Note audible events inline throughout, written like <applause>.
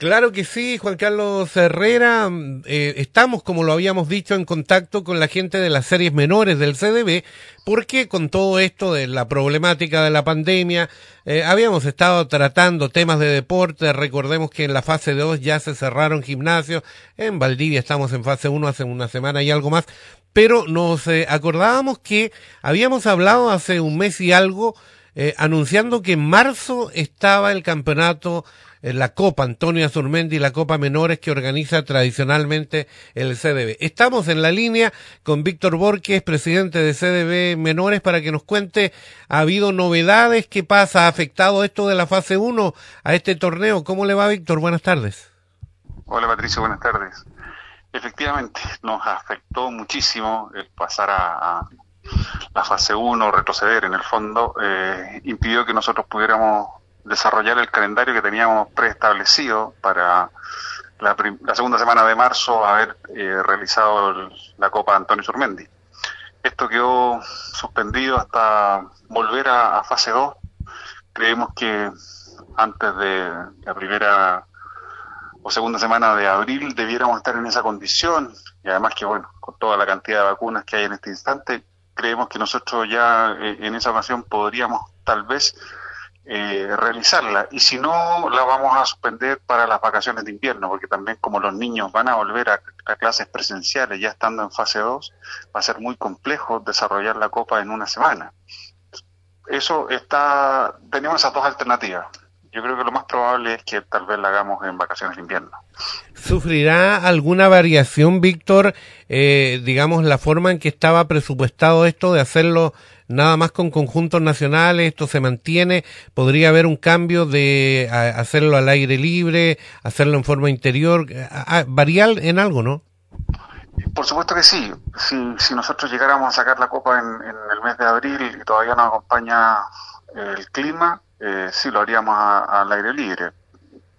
Claro que sí, Juan Carlos Herrera. Eh, estamos, como lo habíamos dicho, en contacto con la gente de las series menores del CDB, porque con todo esto de la problemática de la pandemia, eh, habíamos estado tratando temas de deporte. Recordemos que en la fase 2 ya se cerraron gimnasios. En Valdivia estamos en fase 1 hace una semana y algo más. Pero nos eh, acordábamos que habíamos hablado hace un mes y algo anunciando que en marzo estaba el campeonato la Copa Antonio Azurmendi, la Copa Menores que organiza tradicionalmente el CDB. Estamos en la línea con Víctor Borges, presidente de CDB Menores, para que nos cuente, ¿ha habido novedades? ¿Qué pasa? ¿Ha afectado esto de la fase 1 a este torneo? ¿Cómo le va, Víctor? Buenas tardes. Hola, Patricio, buenas tardes. Efectivamente, nos afectó muchísimo el pasar a, la fase 1, retroceder en el fondo, eh, impidió que nosotros pudiéramos desarrollar el calendario que teníamos preestablecido para la, segunda semana de marzo haber eh, realizado la Copa Antonio Surmendi. Esto quedó suspendido hasta volver a, fase 2. Creemos que antes de la primera o segunda semana de abril debiéramos estar en esa condición y además que bueno, con toda la cantidad de vacunas que hay en este instante, creemos que nosotros ya eh, en esa ocasión podríamos tal vez eh, realizarla. Y si no, la vamos a suspender para las vacaciones de invierno, porque también como los niños van a volver a, clases presenciales ya estando en fase 2, va a ser muy complejo desarrollar la copa en una semana. Eso está, tenemos esas dos alternativas. Yo creo que lo más probable es que tal vez la hagamos en vacaciones de invierno. ¿Sufrirá alguna variación, Víctor, eh, digamos, la forma en que estaba presupuestado esto de hacerlo nada más con conjuntos nacionales, esto se mantiene, podría haber un cambio de hacerlo al aire libre, hacerlo en forma interior, variar en algo, ¿no? Por supuesto que sí. Si, si nosotros llegáramos a sacar la copa en, el mes de abril y todavía nos acompaña el clima, eh, sí lo haríamos al aire libre,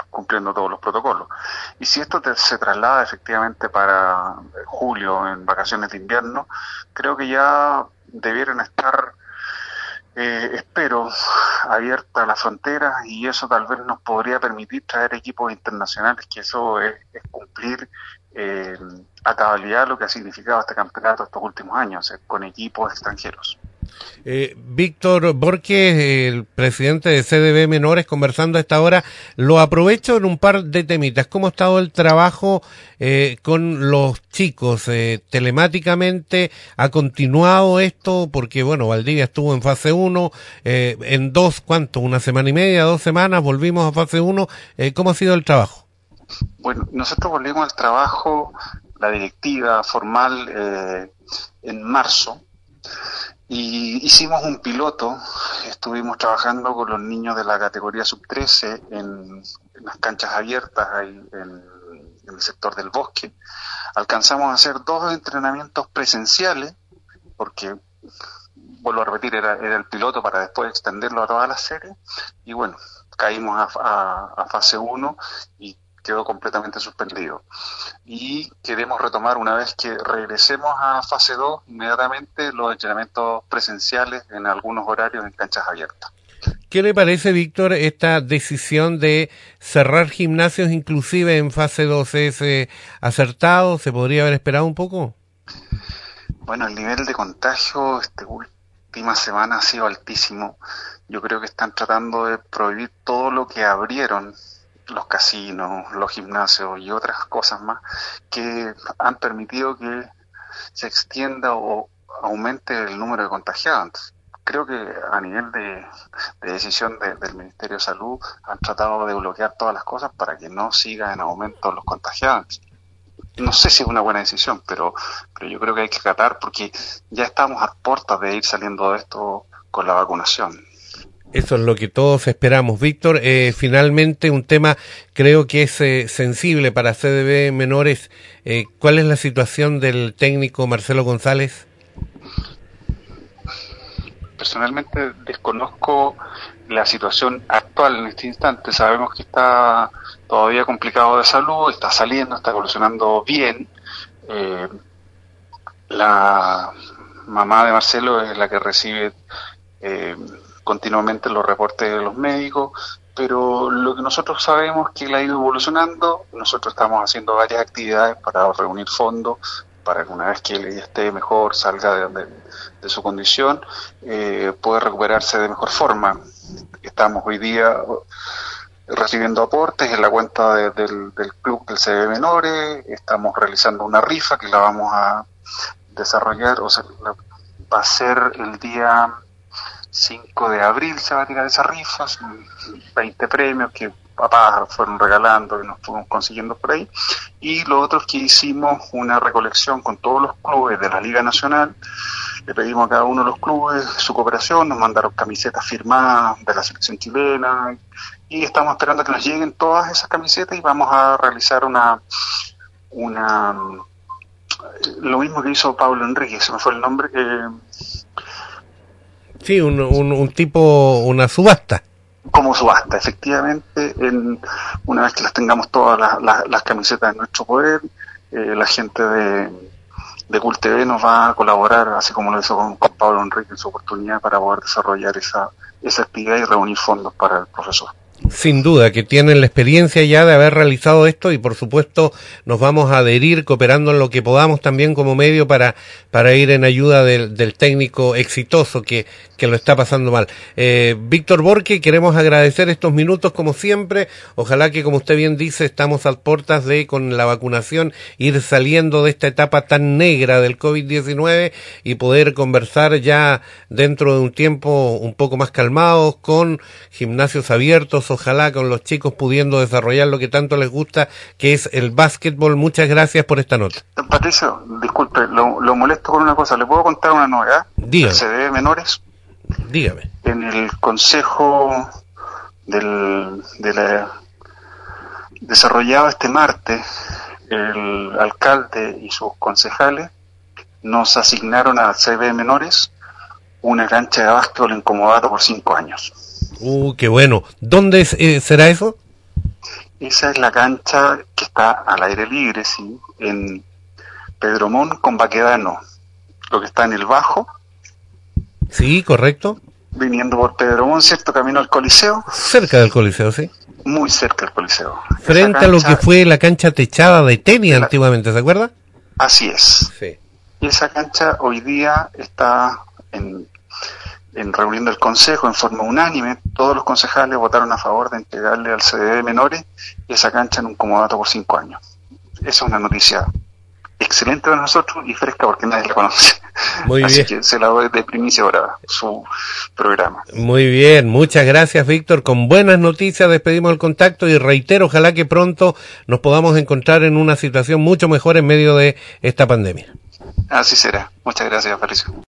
cumpliendo todos los protocolos. Y si esto se traslada efectivamente para julio, en vacaciones de invierno, creo que ya debieran estar, eh, espero, abiertas las fronteras y eso tal vez nos podría permitir traer equipos internacionales, que eso es, cumplir eh, a cabalidad lo que ha significado este campeonato estos últimos años, eh, con equipos extranjeros. Eh, Víctor Borges, el presidente de CDB Menores, conversando a esta hora. Lo aprovecho en un par de temitas. ¿Cómo ha estado el trabajo eh, con los chicos? Eh, telemáticamente ha continuado esto porque, bueno, Valdivia estuvo en fase 1, eh, en dos, ¿cuánto? Una semana y media, dos semanas, volvimos a fase 1. ¿Cómo ha sido el trabajo? Bueno, nosotros volvimos al trabajo, la directiva formal, en marzo y hicimos un piloto, estuvimos trabajando con los niños de la categoría sub-13 en, las canchas abiertas ahí en, el sector del bosque. Alcanzamos a hacer dos entrenamientos presenciales, porque, vuelvo a repetir, era, el piloto para después extenderlo a toda la serie. Y bueno, caímos a, a fase 1 y quedó completamente suspendido. Y queremos retomar una vez que regresemos a fase 2 inmediatamente los entrenamientos presenciales en algunos horarios en canchas abiertas. ¿Qué le parece, Víctor, esta decisión de cerrar gimnasios inclusive en fase 2? ¿Es eh, acertado? ¿Se podría haber esperado un poco? Bueno, el nivel de contagio esta última semana ha sido altísimo. Yo creo que están tratando de prohibir todo lo que abrieron los casinos, los gimnasios y otras cosas más que han permitido que se extienda o aumente el número de contagiados. Creo que a nivel de, decisión del Ministerio de Salud han tratado de bloquear todas las cosas para que no siga en aumento los contagiados. No sé si es una buena decisión, pero, pero yo creo que hay que tratar porque ya estamos a puertas de ir saliendo de esto con la vacunación. Eso es lo que todos esperamos. Víctor, eh, finalmente un tema creo que es eh, sensible para CDB menores. Eh, ¿Cuál es la situación del técnico Marcelo González? Personalmente desconozco la situación actual en este instante. Sabemos que está todavía complicado de salud, está saliendo, está evolucionando bien. la mamá de Marcelo es la que recibe continuamente los reportes de los médicos, pero lo que nosotros sabemos que él ha ido evolucionando, nosotros estamos haciendo varias actividades para reunir fondos, para que una vez que él esté mejor, salga de, su condición, eh, pueda recuperarse de mejor forma. Estamos hoy día recibiendo aportes en la cuenta del, club del CB Menores, estamos realizando una rifa que la vamos a desarrollar, o sea, va a ser el día 5 de abril se va a tirar esa rifa, 20 premios que papás fueron regalando, que nos fuimos consiguiendo por ahí. Y lo otro es que hicimos una recolección con todos los clubes de la Liga Nacional. Le pedimos a cada uno de los clubes su cooperación, nos mandaron camisetas firmadas de la selección chilena y estamos esperando que nos lleguen todas esas camisetas y vamos a realizar una una lo mismo que hizo Pablo Enrique, se me fue el nombre, eh, Sí, un, un, tipo, una subasta. Como subasta, efectivamente, en, una vez que las tengamos todas las, las, camisetas en nuestro poder, eh, la gente de, de Cult TV nos va a colaborar, así como lo hizo con, con, Pablo Enrique en su oportunidad, para poder desarrollar esa, esa actividad y reunir fondos para el profesor. Sin duda, que tienen la experiencia ya de haber realizado esto y por supuesto nos vamos a adherir cooperando en lo que podamos también como medio para, para ir en ayuda del, del técnico exitoso que, que lo está pasando mal. Eh, Víctor Borque, queremos agradecer estos minutos como siempre. Ojalá que, como usted bien dice, estamos a puertas de, con la vacunación, ir saliendo de esta etapa tan negra del COVID-19 y poder conversar ya dentro de un tiempo un poco más calmados con gimnasios abiertos, ojalá con los chicos pudiendo desarrollar lo que tanto les gusta, que es el básquetbol. Muchas gracias por esta nota. Patricio, disculpe, lo, molesto con una cosa. ¿Le puedo contar una novedad? Dígame. CD menores Dígame. En el consejo del, de la, desarrollado este martes, el alcalde y sus concejales nos asignaron a CB Menores una cancha de básquetbol incomodado por cinco años. Uh, qué bueno. ¿Dónde eh, será eso? Esa es la cancha que está al aire libre, sí, en Pedromón con Baquedano, lo que está en el Bajo Sí, correcto. Viniendo por Pedro ¿cierto? Camino al Coliseo. Cerca del Coliseo, sí. Muy cerca del Coliseo. Frente a lo que fue la cancha techada de tenis antiguamente, ¿se acuerda? Así es. Sí. Y esa cancha hoy día está en, en reunión del Consejo en forma unánime. Todos los concejales votaron a favor de entregarle al CDB menores esa cancha en un comodato por cinco años. Esa es una noticia excelente para nosotros y fresca porque nadie la conoce. Muy <laughs> Así que se la doy de primicia ahora su programa. Muy bien, muchas gracias Víctor. Con buenas noticias despedimos el contacto y reitero, ojalá que pronto nos podamos encontrar en una situación mucho mejor en medio de esta pandemia. Así será. Muchas gracias, Felicio.